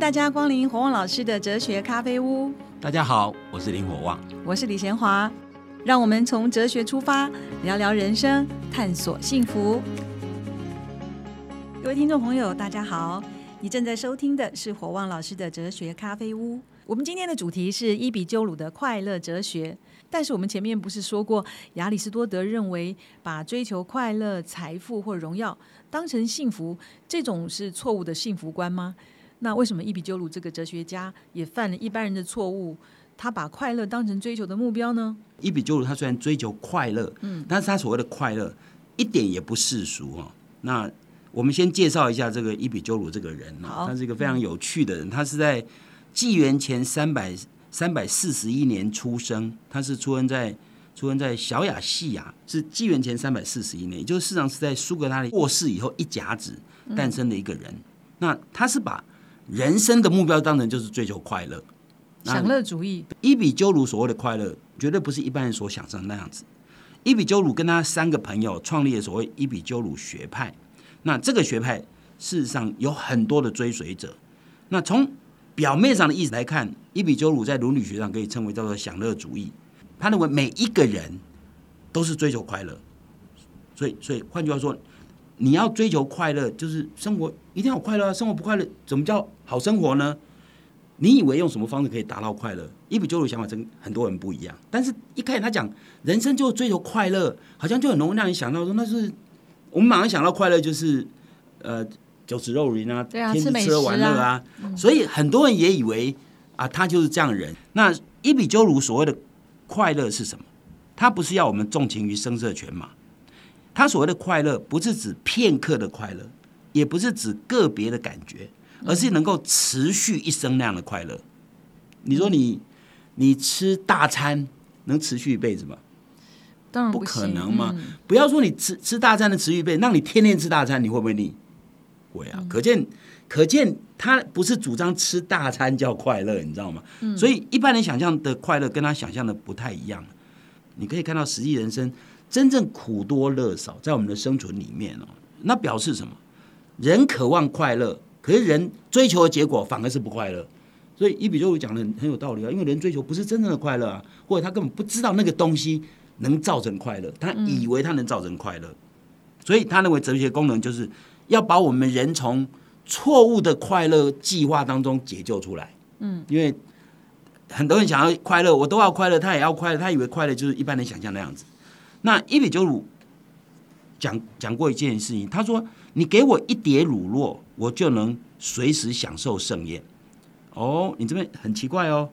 大家光临火旺老师的哲学咖啡屋。大家好，我是林火旺，我是李贤华。让我们从哲学出发，聊聊人生，探索幸福。各位听众朋友，大家好，你正在收听的是火旺老师的哲学咖啡屋。我们今天的主题是伊比鸠鲁的快乐哲学。但是我们前面不是说过，亚里士多德认为把追求快乐、财富或荣耀当成幸福，这种是错误的幸福观吗？那为什么伊比鸠鲁这个哲学家也犯了一般人的错误？他把快乐当成追求的目标呢？伊比鸠鲁他虽然追求快乐，嗯，但是他所谓的快乐一点也不世俗哦。那我们先介绍一下这个伊比鸠鲁这个人啊，他是一个非常有趣的人，他是在纪元前三百。三百四十一年出生，他是出生在出生在小亚细亚，是纪元前三百四十一年，也就是事实上是在苏格拉底过世以后一甲子诞生的一个人。那他是把人生的目标当然就是追求快乐，享乐主义。伊比鸠鲁所谓的快乐，绝对不是一般人所想象的那样子。伊比鸠鲁跟他三个朋友创立了所谓伊比鸠鲁学派，那这个学派事实上有很多的追随者。那从表面上的意思来看，伊比鸠鲁在伦理学上可以称为叫做享乐主义。他认为每一个人都是追求快乐，所以，所以换句话说，你要追求快乐，就是生活一定要快乐啊！生活不快乐，怎么叫好生活呢？你以为用什么方式可以达到快乐？伊比鸠鲁想法跟很多人不一样。但是一开始他讲人生就追求快乐，好像就很容易让你想到说，那是我们马上想到快乐就是呃。酒池肉林啊，天天吃喝玩乐啊，所以很多人也以为啊，他就是这样人。那伊比鸠鲁所谓的快乐是什么？他不是要我们纵情于声色犬马，他所谓的快乐不是指片刻的快乐，也不是指个别的感觉，而是能够持续一生那样的快乐。你说你你吃大餐能持续一辈子吗？当然不可能嘛！不要说你吃吃大餐的持续一辈子，让你天天吃大餐，你会不会腻？会啊，可见可见他不是主张吃大餐叫快乐，你知道吗？所以一般人想象的快乐跟他想象的不太一样。你可以看到实际人生真正苦多乐少，在我们的生存里面哦，那表示什么？人渴望快乐，可是人追求的结果反而是不快乐。所以伊比就讲的很有道理啊，因为人追求不是真正的快乐啊，或者他根本不知道那个东西能造成快乐，他以为他能造成快乐，所以他认为哲学功能就是。要把我们人从错误的快乐计划当中解救出来。嗯，因为很多人想要快乐，我都要快乐，他也要快乐，他以为快乐就是一般人想象那样子。那伊比鸠鲁讲讲过一件事情，他说：“你给我一碟乳酪，我就能随时享受盛宴。”哦，你这边很奇怪哦。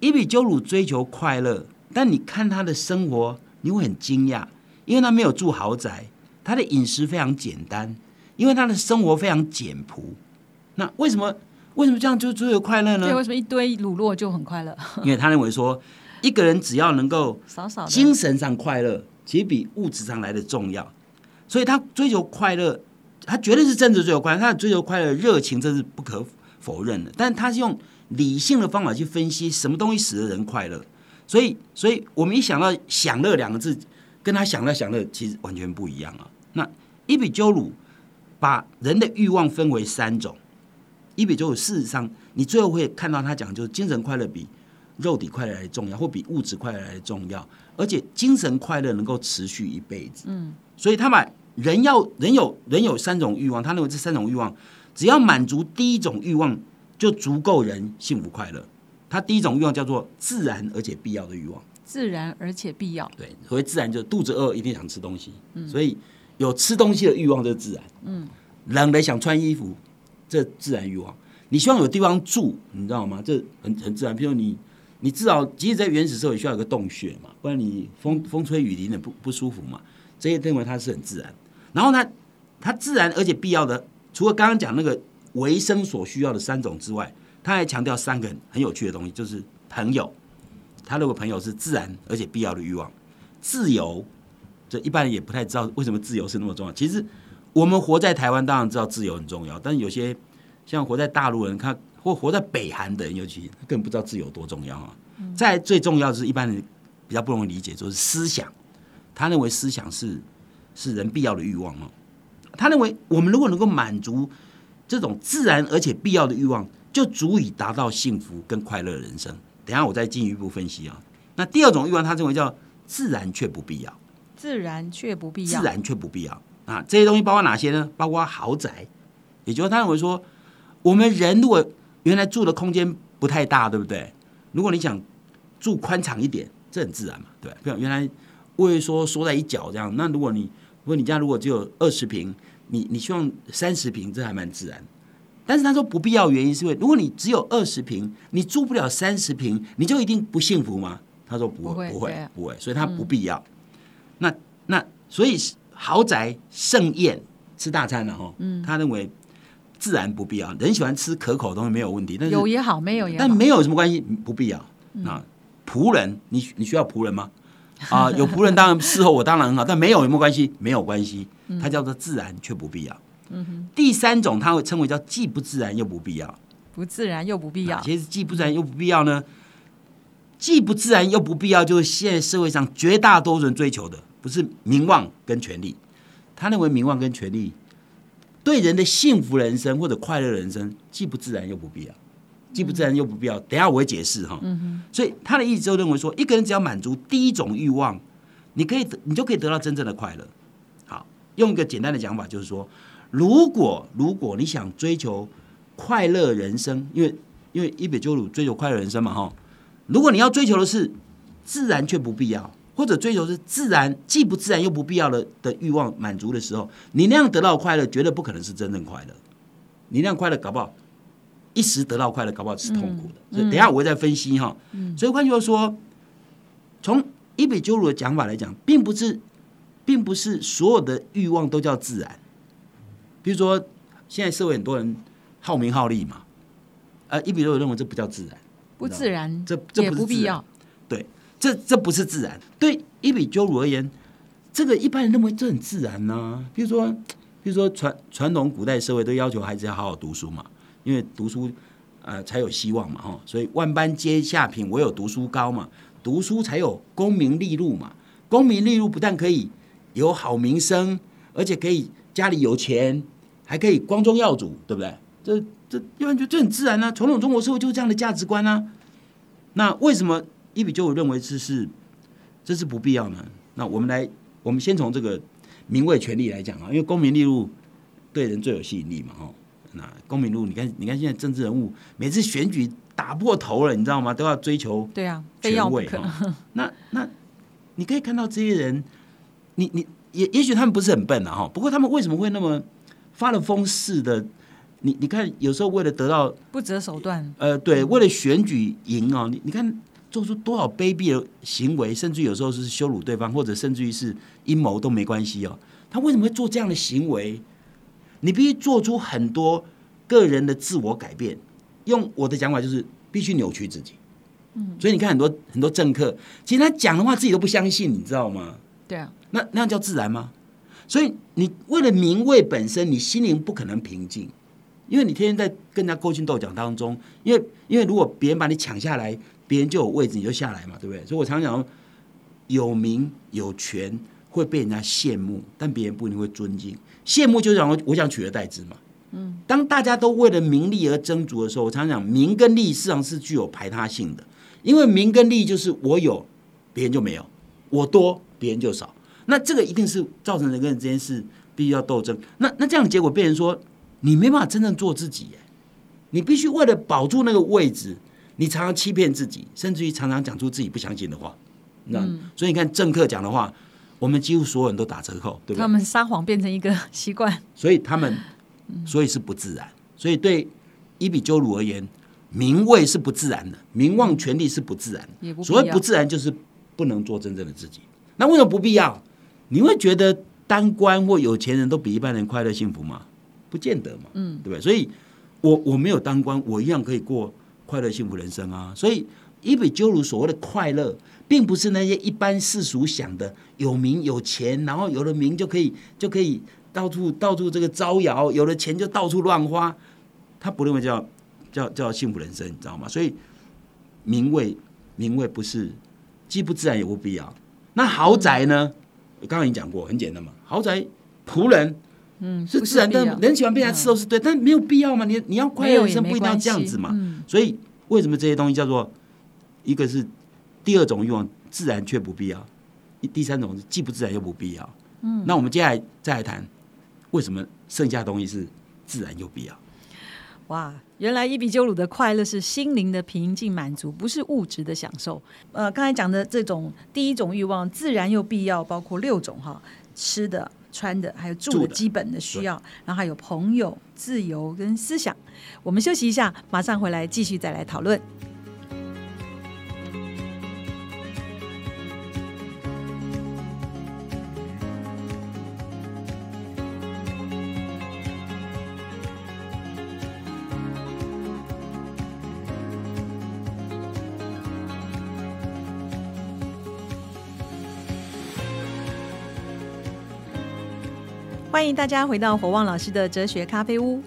伊比鸠鲁追求快乐，但你看他的生活，你会很惊讶，因为他没有住豪宅，他的饮食非常简单。因为他的生活非常简朴，那为什么为什么这样就追求快乐呢？对，为什么一堆乳酪就很快乐？因为他认为说，一个人只要能够 精神上快乐，其实比物质上来的重要。所以他追求快乐，他绝对是真的追求快乐。他追求快乐热情，这是不可否认的。但他是用理性的方法去分析什么东西使得人快乐。所以，所以我们一想到享乐两个字，跟他想到享乐其实完全不一样啊。那伊比鸠鲁。把人的欲望分为三种，一比就事实上，你最后会看到他讲，就是精神快乐比肉体快乐来重要，或比物质快乐来重要，而且精神快乐能够持续一辈子。嗯，所以他把人要人有人有三种欲望，他认为这三种欲望只要满足第一种欲望，就足够人幸福快乐。他第一种欲望叫做自然而且必要的欲望，自然而且必要。对，所谓自然就是肚子饿一定想吃东西，所以。有吃东西的欲望，这是自然。嗯，冷的想穿衣服，这自然欲望。你希望有地方住，你知道吗？这很很自然。比如你，你至少即使在原始社会需要有个洞穴嘛，不然你风风吹雨淋的不不舒服嘛。这些认为它是很自然。然后呢，它自然而且必要的，除了刚刚讲那个维生所需要的三种之外，他还强调三个很有趣的东西，就是朋友。他认为朋友是自然而且必要的欲望，自由。这一般人也不太知道为什么自由是那么重要。其实我们活在台湾，当然知道自由很重要，但是有些像活在大陆人，他或活在北韩的人，尤其更不知道自由多重要啊。再最重要的是一般人比较不容易理解，就是思想。他认为思想是是人必要的欲望哦。他认为我们如果能够满足这种自然而且必要的欲望，就足以达到幸福跟快乐的人生。等一下我再进一步分析啊。那第二种欲望，他认为叫自然却不必要，自然却不必要，自然却不必要啊。这些东西包括哪些呢？包括豪宅，也就是他认为说，我们人如果原来住的空间不太大，对不对？如果你想住宽敞一点，这很自然嘛，对吧？不原来会说缩在一角这样，那如果你如果你家如果只有二十平，你你希望三十平，这还蛮自然。但是他说不必要，原因是因为如果你只有二十平，你住不了三十平，你就一定不幸福吗？他说不会，不会，不会，所以他不必要。那那所以豪宅盛宴吃大餐了哈，嗯，他认为自然不必要。人喜欢吃可口的东西没有问题，但是有也好，没有也好但没有什么关系，不必要。那仆人，你你需要仆人吗？啊，有仆人当然伺候我当然很好，但没有有没有关系？没有关系，它叫做自然却不必要。第三种他会称为叫既不自然又不必要，不自然又不必要。其实既不自然又不必要呢，既不自然又不必要，就是现在社会上绝大多数人追求的，不是名望跟权力。他认为名望跟权力对人的幸福人生或者快乐人生，既不自然又不必要。既不自然又不必要，等下我会解释哈。所以他的意思就认为说，一个人只要满足第一种欲望，你可以你就可以得到真正的快乐。好，用一个简单的讲法就是说，如果如果你想追求快乐人生，因为因为伊比鸠鲁追求快乐人生嘛哈。如果你要追求的是自然却不必要，或者追求是自然既不自然又不必要的的欲望满足的时候，你那样得到快乐绝对不可能是真正快乐。你那样快乐搞不好。一时得到快乐，搞不好是痛苦的。所以等下我会再分析哈。所以换句话说，从伊比鸠鲁的讲法来讲，并不是，并不是所有的欲望都叫自然。比如说，现在社会很多人好名好利嘛，呃，伊比鸠鲁认为这不叫自然，不自然，这这不必要。这这不是自然。对伊比鸠鲁而言，这个一般人认为这很自然呢。比如说，比如说传传统古代社会都要求孩子要好好读书嘛。因为读书，呃，才有希望嘛，哈，所以万般皆下品，唯有读书高嘛。读书才有功名利禄嘛。功名利禄不但可以有好名声，而且可以家里有钱，还可以光宗耀祖，对不对？这这，因为就这很自然啊。传统中国社会就是这样的价值观啊。那为什么伊比九，我认为这是这是不必要呢？那我们来，我们先从这个名位权利来讲啊，因为功名利禄对人最有吸引力嘛，哈。那公民路，你看，你看现在政治人物每次选举打破头了，你知道吗？都要追求对啊权位哈。那那你可以看到这些人，你你也也许他们不是很笨啊哈，不过他们为什么会那么发了疯似的？你你看，有时候为了得到不择手段，呃，对，为了选举赢啊，你你看做出多少卑鄙的行为，甚至有时候是羞辱对方，或者甚至于是阴谋都没关系哦。他为什么会做这样的行为？你必须做出很多个人的自我改变，用我的讲法就是必须扭曲自己。嗯，所以你看很多很多政客，其实他讲的话自己都不相信，你知道吗？对啊，那那样叫自然吗？所以你为了名位本身，你心灵不可能平静，因为你天天在跟人家勾心斗角当中。因为因为如果别人把你抢下来，别人就有位置，你就下来嘛，对不对？所以我常讲，有名有权会被人家羡慕，但别人不一定会尊敬。羡慕就是让我我想取而代之嘛。嗯，当大家都为了名利而争逐的时候，我常常讲名跟利实际上是具有排他性的，因为名跟利就是我有，别人就没有；我多，别人就少。那这个一定是造成人跟人之间是必须要斗争。那那这样的结果，变成说你没办法真正做自己，你必须为了保住那个位置，你常常欺骗自己，甚至于常常讲出自己不相信的话。那所以你看政客讲的话。我们几乎所有人都打折扣，对不对？他们撒谎变成一个习惯，所以他们，所以是不自然。所以对伊比鸠鲁而言，名位是不自然的，名望、权力是不自然的。所谓不自然，就是不能做真正的自己。那为什么不必要？你会觉得当官或有钱人都比一般人快乐幸福吗？不见得嘛，嗯，对不对？所以我我没有当官，我一样可以过快乐幸福人生啊。所以伊比鸠鲁所谓的快乐。并不是那些一般世俗想的有名有钱，然后有了名就可以就可以到处到处这个招摇，有了钱就到处乱花。他不认为叫叫叫幸福人生，你知道吗？所以名位名位不是既不自然也不必要。那豪宅呢？刚刚已经讲过，很简单嘛。豪宅仆人嗯，是自然的，人喜欢被人家吃都是对，但没有必要嘛。你你要快乐人生不一定要这样子嘛。所以为什么这些东西叫做一个是第二种欲望，自然却不必要；第三种是既不自然又不必要。嗯，那我们接下来再来谈为什么剩下的东西是自然又必要。哇，原来伊比鸠鲁的快乐是心灵的平静满足，不是物质的享受。呃，刚才讲的这种第一种欲望，自然又必要，包括六种哈，吃的、穿的，还有住的基本的需要，然后还有朋友、自由跟思想。我们休息一下，马上回来继续再来讨论。欢迎大家回到火旺老师的哲学咖啡屋。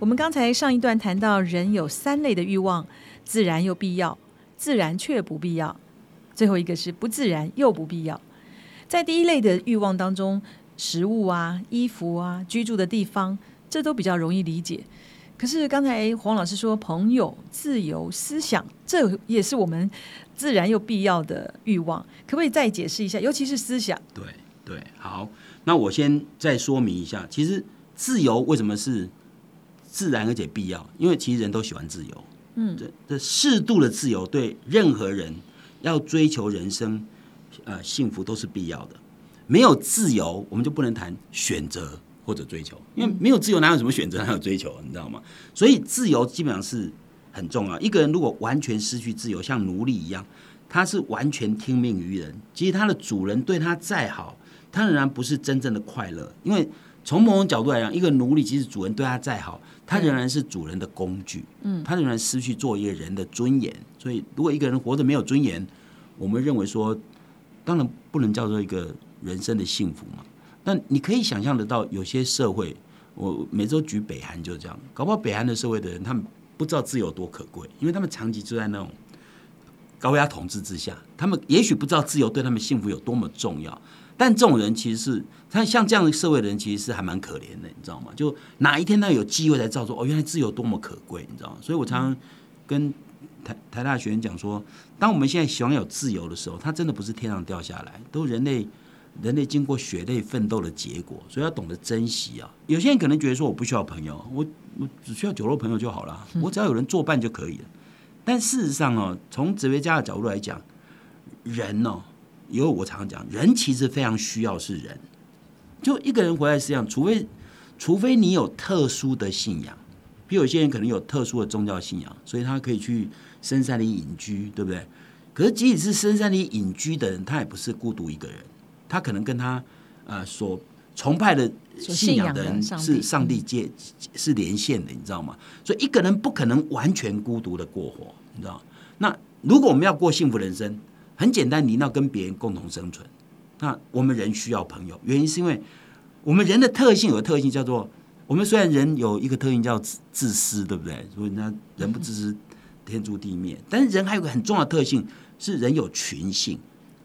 我们刚才上一段谈到，人有三类的欲望：自然又必要，自然却不必要；最后一个是不自然又不必要。在第一类的欲望当中，食物啊、衣服啊、居住的地方，这都比较容易理解。可是刚才黄老师说，朋友、自由、思想，这也是我们自然又必要的欲望。可不可以再解释一下？尤其是思想。对对，好。那我先再说明一下，其实自由为什么是自然而且必要？因为其实人都喜欢自由，嗯，这这适度的自由对任何人要追求人生呃幸福都是必要的。没有自由，我们就不能谈选择或者追求，因为没有自由哪有什么选择，哪有追求，你知道吗？所以自由基本上是很重要。一个人如果完全失去自由，像奴隶一样，他是完全听命于人，其实他的主人对他再好。他仍然不是真正的快乐，因为从某种角度来讲，一个奴隶即使主人对他再好，他仍然是主人的工具。嗯，他仍然失去做一个人的尊严。所以，如果一个人活着没有尊严，我们认为说，当然不能叫做一个人生的幸福嘛。但你可以想象得到，有些社会，我每周举北韩就是这样，搞不好北韩的社会的人，他们不知道自由多可贵，因为他们长期住在那种高压统治之下，他们也许不知道自由对他们幸福有多么重要。但这种人其实是，他像这样的社会的人，其实是还蛮可怜的，你知道吗？就哪一天他有机会才知道说，哦，原来自由多么可贵，你知道吗？所以我常常跟台台大学生讲说，当我们现在喜欢有自由的时候，它真的不是天上掉下来，都人类人类经过血泪奋斗的结果，所以要懂得珍惜啊。有些人可能觉得说，我不需要朋友，我我只需要酒肉朋友就好了，我只要有人作伴就可以了。但事实上哦，从哲学家的角度来讲，人哦。因为我常常讲，人其实非常需要是人。就一个人回来是这样，除非除非你有特殊的信仰，比如有些人可能有特殊的宗教信仰，所以他可以去深山里隐居，对不对？可是即使是深山里隐居的人，他也不是孤独一个人，他可能跟他呃所崇拜的信仰的人是上帝接是连线的，你知道吗？所以一个人不可能完全孤独的过活，你知道？那如果我们要过幸福人生？很简单，你要跟别人共同生存。那我们人需要朋友，原因是因为我们人的特性有个特性叫做，我们虽然人有一个特性叫自自私，对不对？所以那人不自私，天诛地灭。但是人还有个很重要的特性是人有群性，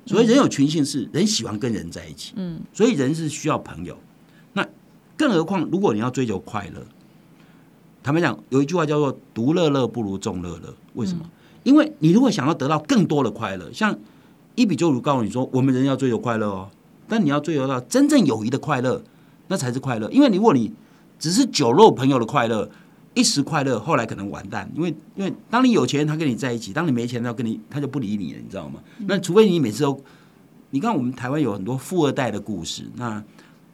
所以人有群性是人喜欢跟人在一起。嗯，所以人是需要朋友。那更何况如果你要追求快乐，坦白讲，有一句话叫做“独乐乐不如众乐乐”，为什么？因为你如果想要得到更多的快乐，像一比就如告诉你说，我们人要追求快乐哦，但你要追求到真正友谊的快乐，那才是快乐。因为如果你只是酒肉朋友的快乐，一时快乐，后来可能完蛋。因为因为当你有钱，他跟你在一起；当你没钱，他跟你他就不理你了，你知道吗？那除非你每次都，你看我们台湾有很多富二代的故事，那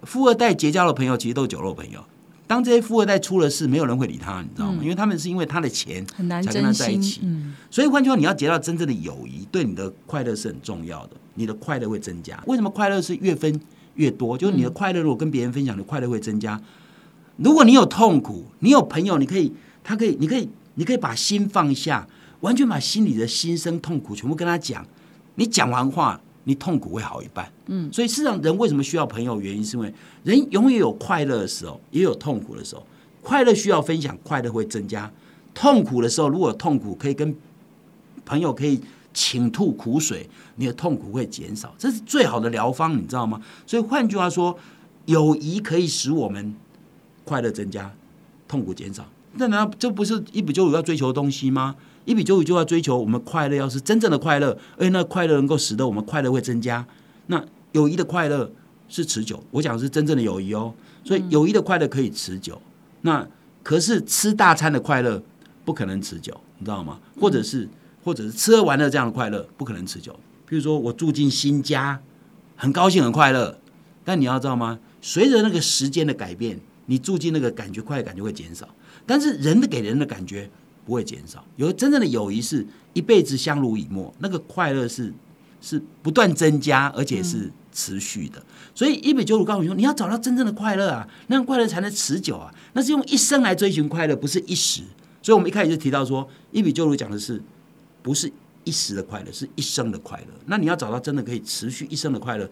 富二代结交的朋友其实都是酒肉朋友。当这些富二代出了事，没有人会理他，你知道吗？因为他们是因为他的钱才跟他在一起。所以换句话，你要结到真正的友谊，对你的快乐是很重要的。你的快乐会增加。为什么快乐是越分越多？就是你的快乐如果跟别人分享，你快乐会增加。如果你有痛苦，你有朋友，你可以，他可以，你可以，你可以把心放下，完全把心里的心声痛苦全部跟他讲。你讲完话。你痛苦会好一半，嗯，所以事实上，人为什么需要朋友？原因是因为人永远有快乐的时候，也有痛苦的时候。快乐需要分享，快乐会增加；痛苦的时候，如果痛苦可以跟朋友可以倾吐苦水，你的痛苦会减少，这是最好的疗方，你知道吗？所以换句话说，友谊可以使我们快乐增加，痛苦减少。那难道这不是一比九五要追求的东西吗？一比九五就要追求我们快乐，要是真正的快乐，而且那快乐能够使得我们快乐会增加。那友谊的快乐是持久，我讲的是真正的友谊哦。所以友谊的快乐可以持久。那可是吃大餐的快乐不可能持久，你知道吗？或者是或者是吃喝玩乐这样的快乐不可能持久。比如说我住进新家，很高兴很快乐，但你要知道吗？随着那个时间的改变，你住进那个感觉快感就会减少。但是人的给人的感觉不会减少，有真正的友谊是一辈子相濡以沫，那个快乐是是不断增加，而且是持续的。所以一比九五告诉你说，你要找到真正的快乐啊，那样快乐才能持久啊。那是用一生来追寻快乐，不是一时。所以我们一开始就提到说，一比九五讲的是不是一时的快乐，是一生的快乐。那你要找到真的可以持续一生的快乐。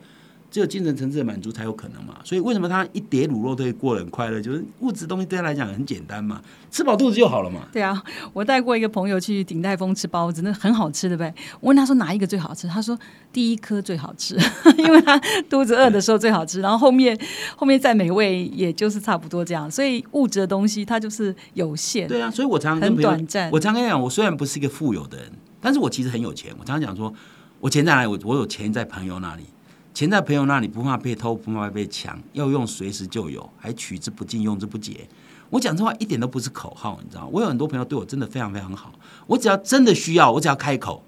只有精神层次的满足才有可能嘛，所以为什么他一碟卤肉都会过得很快乐？就是物质东西对他来讲很简单嘛，吃饱肚子就好了嘛。对啊，我带过一个朋友去鼎泰丰吃包子，那很好吃的呗。我问他说哪一个最好吃，他说第一颗最好吃，因为他肚子饿的时候最好吃，然后后面后面再美味也就是差不多这样。所以物质的东西它就是有限。对啊，所以我常常很短暂。我常跟你讲，我虽然不是一个富有的人，但是我其实很有钱。我常常讲说，我钱在哪里？我我有钱在朋友那里。钱在朋友那里，不怕被偷，不怕被抢，要用随时就有，还取之不尽，用之不竭。我讲这话一点都不是口号，你知道我有很多朋友对我真的非常非常好，我只要真的需要，我只要开口，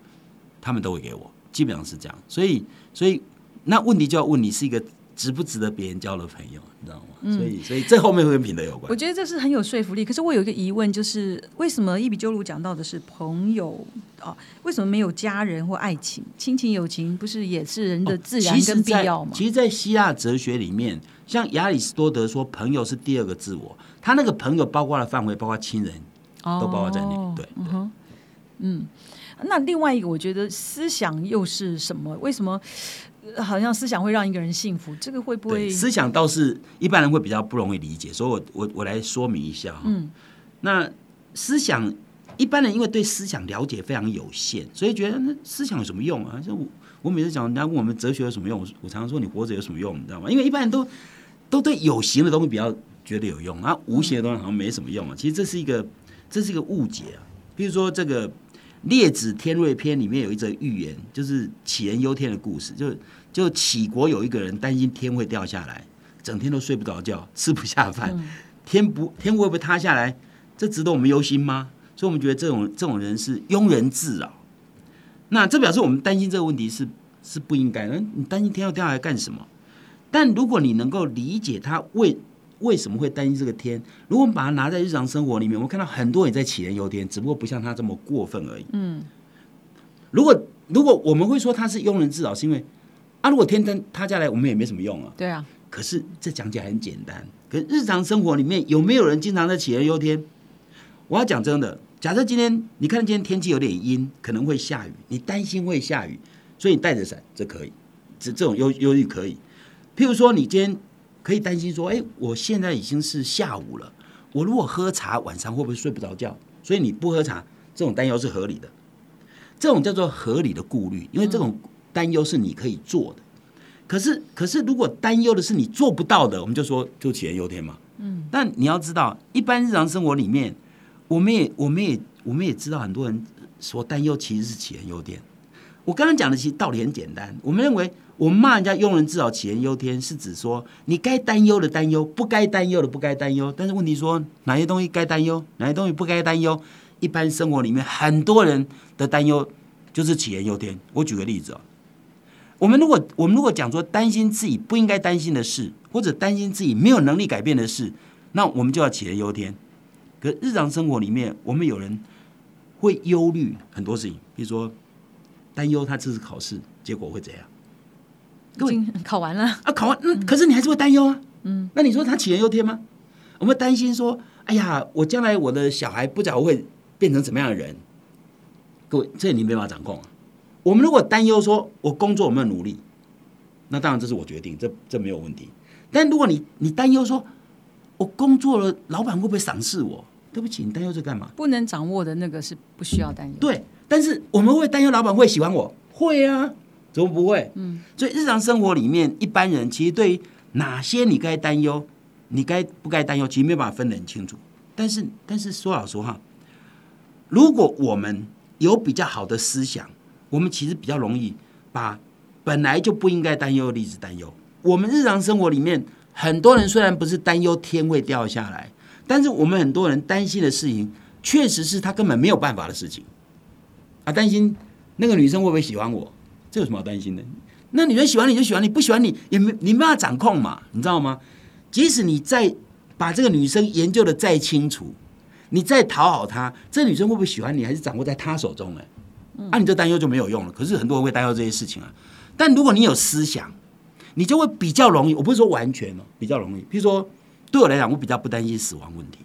他们都会给我，基本上是这样。所以，所以那问题就要问你是一个。值不值得别人交了朋友，你知道吗？所以，所以这后面会跟品德有关。我觉得这是很有说服力。可是我有一个疑问，就是为什么伊比鸠鲁讲到的是朋友啊？为什么没有家人或爱情、亲情、友情？不是也是人的自然跟必要吗？其实，在希腊哲学里面，像亚里士多德说，朋友是第二个自我。他那个朋友包括的范围，包括亲人，都包括在内。对，嗯嗯。那另外一个，我觉得思想又是什么？为什么？好像思想会让一个人幸福，这个会不会？思想倒是一般人会比较不容易理解，所以我我我来说明一下哈。嗯，那思想一般人因为对思想了解非常有限，所以觉得那思想有什么用啊？就我我每次讲人家问我们哲学有什么用，我常常说你活着有什么用，你知道吗？因为一般人都都对有形的东西比较觉得有用，啊，无形的东西好像没什么用啊。其实这是一个这是一个误解啊。比如说这个。《列子天瑞篇》里面有一则寓言，就是杞人忧天的故事。就就杞国有一个人担心天会掉下来，整天都睡不着觉，吃不下饭。天不天会不会塌下来？这值得我们忧心吗？所以我们觉得这种这种人是庸人自扰。那这表示我们担心这个问题是是不应该的。你担心天要掉下来干什么？但如果你能够理解他为为什么会担心这个天？如果我们把它拿在日常生活里面，我们看到很多人在杞人忧天，只不过不像他这么过分而已。嗯，如果如果我们会说他是庸人自扰，是因为啊，如果天灯塌下来，我们也没什么用啊。对啊。可是这讲起来很简单。可日常生活里面有没有人经常在杞人忧天？我要讲真的，假设今天你看今天天气有点阴，可能会下雨，你担心会下雨，所以你带着伞，这可以，这这种忧忧虑可以。譬如说，你今天。可以担心说，哎，我现在已经是下午了，我如果喝茶，晚上会不会睡不着觉？所以你不喝茶，这种担忧是合理的，这种叫做合理的顾虑，因为这种担忧是你可以做的。可是，可是如果担忧的是你做不到的，我们就说就杞人忧天嘛。嗯。但你要知道，一般日常生活里面，我们也，我们也，我们也知道，很多人说担忧其实是杞人忧天。我刚刚讲的其实道理很简单，我们认为。我们骂人家庸人自扰、杞人忧天，是指说你该担忧的担忧，不该担忧的不该担忧。但是问题说哪些东西该担忧，哪些东西不该担忧？一般生活里面很多人的担忧就是杞人忧天。我举个例子哦，我们如果我们如果讲说担心自己不应该担心的事，或者担心自己没有能力改变的事，那我们就要杞人忧天。可日常生活里面，我们有人会忧虑很多事情，比如说担忧他这次考试结果会怎样。各位考完了啊，考完嗯，可是你还是会担忧啊，嗯，那你说他杞人忧天吗？我们担心说，哎呀，我将来我的小孩不知道会变成什么样的人。各位，这你没办法掌控啊。我们如果担忧说我工作有没有努力，那当然这是我决定，这这没有问题。但如果你你担忧说我工作了，老板会不会赏识我？对不起，你担忧这干嘛？不能掌握的那个是不需要担忧。对，但是我们会担忧老板会喜欢我，会啊。怎么不会？嗯，所以日常生活里面，一般人其实对于哪些你该担忧，你该不该担忧，其实没有办法分得很清楚。但是，但是说老实话，如果我们有比较好的思想，我们其实比较容易把本来就不应该担忧的例子担忧。我们日常生活里面，很多人虽然不是担忧天会掉下来，但是我们很多人担心的事情，确实是他根本没有办法的事情啊！担心那个女生会不会喜欢我，这有什么好担心的？那女生喜欢你就喜欢你，不喜欢你也没你没办法掌控嘛，你知道吗？即使你再把这个女生研究的再清楚，你再讨好她，这女生会不会喜欢你，还是掌握在她手中呢？啊，你这担忧就没有用了。可是很多人会担忧这些事情啊。但如果你有思想，你就会比较容易。我不是说完全哦，比较容易。比如说，对我来讲，我比较不担心死亡问题，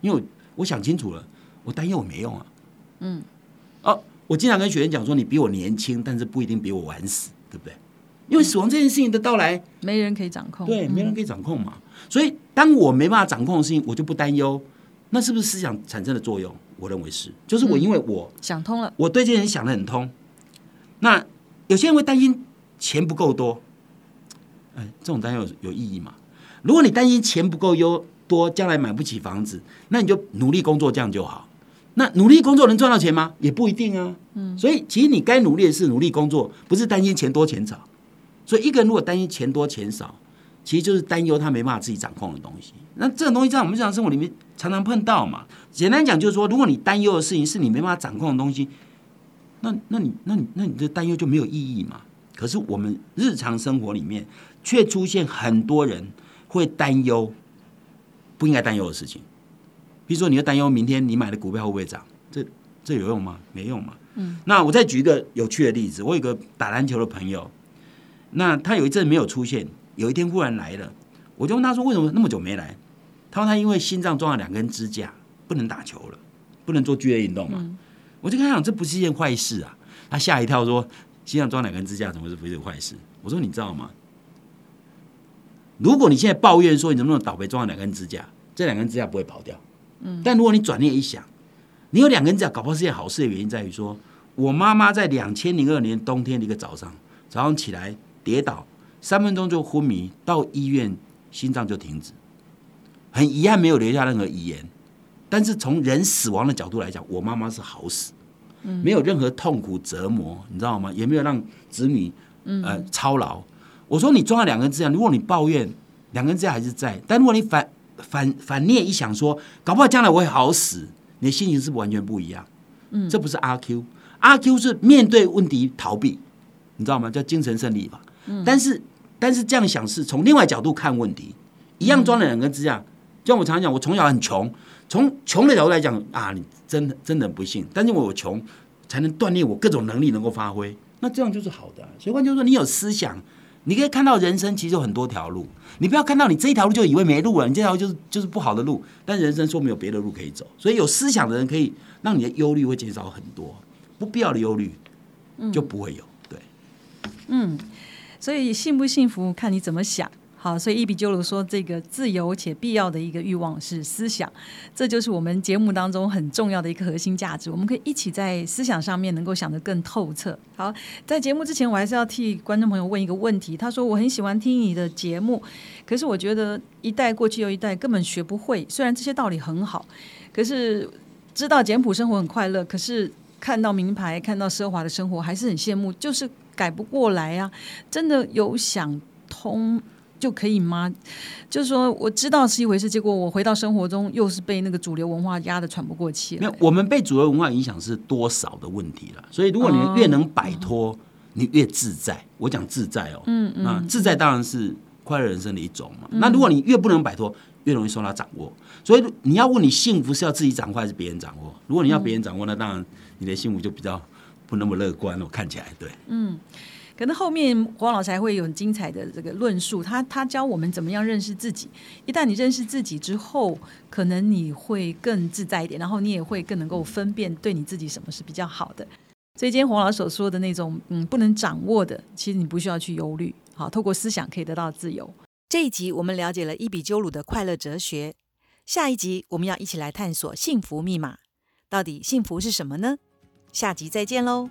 因为我想清楚了，我担忧我没用啊。嗯。哦，我经常跟学员讲说，你比我年轻，但是不一定比我晚死，对不对？因为死亡这件事情的到来，没人可以掌控。对，没人可以掌控嘛。所以，当我没办法掌控的事情，我就不担忧。那是不是思想产生的作用？我认为是，就是我因为我想通了，我对这些人想的很通。那有些人会担心钱不够多，哎，这种担忧有有意义吗？如果你担心钱不够优多，将来买不起房子，那你就努力工作，这样就好。那努力工作能赚到钱吗？也不一定啊。嗯，所以其实你该努力的是努力工作，不是担心钱多钱少。所以一个人如果担心钱多钱少，其实就是担忧他没办法自己掌控的东西。那这种东西在我们日常生活里面常常碰到嘛。简单讲就是说，如果你担忧的事情是你没办法掌控的东西，那那你那你那你的担忧就没有意义嘛。可是我们日常生活里面却出现很多人会担忧不应该担忧的事情，比如说你要担忧明天你买的股票会不会涨，这这有用吗？没用嘛。嗯。那我再举一个有趣的例子，我有个打篮球的朋友。那他有一阵没有出现，有一天忽然来了，我就问他说：“为什么那么久没来？”他说：“他因为心脏装了两根支架，不能打球了，不能做剧烈运动嘛。”我就跟他讲：“这不是一件坏事啊！”他吓一跳说：“心脏装两根支架怎么是不是坏事？”我说：“你知道吗？如果你现在抱怨说你能不能倒霉装了两根支架，这两根支架不会跑掉。但如果你转念一想，你有两根支架，搞不好是件好事的原因在于说，我妈妈在两千零二年冬天的一个早上，早上起来。”跌倒三分钟就昏迷，到医院心脏就停止，很遗憾没有留下任何遗言。但是从人死亡的角度来讲，我妈妈是好死，没有任何痛苦折磨，你知道吗？也没有让子女呃操劳。我说你装了两根支架，如果你抱怨两根支架还是在，但如果你反反反念一想说，搞不好将来我会好死，你的心情是不完全不一样。嗯，这不是阿 Q，阿 Q 是面对问题逃避，你知道吗？叫精神胜利法。但是，但是这样想是从另外角度看问题，一样装了两个支架。就像我常常讲，我从小很穷，从穷的角度来讲啊，你真的真的很不幸。但是我穷，才能锻炼我各种能力能够发挥，那这样就是好的。所以换句话说，你有思想，你可以看到人生其实有很多条路。你不要看到你这一条路就以为没路了，你这条就是就是不好的路。但人生说没有别的路可以走，所以有思想的人可以让你的忧虑会减少很多，不必要的忧虑就不会有。对，嗯。所以幸不幸福看你怎么想。好，所以伊比鸠鲁说，这个自由且必要的一个欲望是思想，这就是我们节目当中很重要的一个核心价值。我们可以一起在思想上面能够想得更透彻。好，在节目之前，我还是要替观众朋友问一个问题。他说：“我很喜欢听你的节目，可是我觉得一代过去又一代根本学不会。虽然这些道理很好，可是知道简朴生活很快乐，可是看到名牌、看到奢华的生活还是很羡慕。就是。”改不过来呀！真的有想通就可以吗？就是说，我知道是一回事，结果我回到生活中又是被那个主流文化压得喘不过气。那我们被主流文化影响是多少的问题了？所以，如果你越能摆脱，你越自在。我讲自在哦，嗯嗯，那自在当然是快乐人生的一种嘛。那如果你越不能摆脱，越容易受到掌握。所以，你要问你幸福是要自己掌握还是别人掌握？如果你要别人掌握，那当然你的幸福就比较。不那么乐观，我看起来对。嗯，可能后面黄老师还会有很精彩的这个论述，他他教我们怎么样认识自己。一旦你认识自己之后，可能你会更自在一点，然后你也会更能够分辨对你自己什么是比较好的。所以今天黄老师所说的那种嗯不能掌握的，其实你不需要去忧虑。好，透过思想可以得到自由。这一集我们了解了伊比鸠鲁的快乐哲学，下一集我们要一起来探索幸福密码。到底幸福是什么呢？下集再见喽！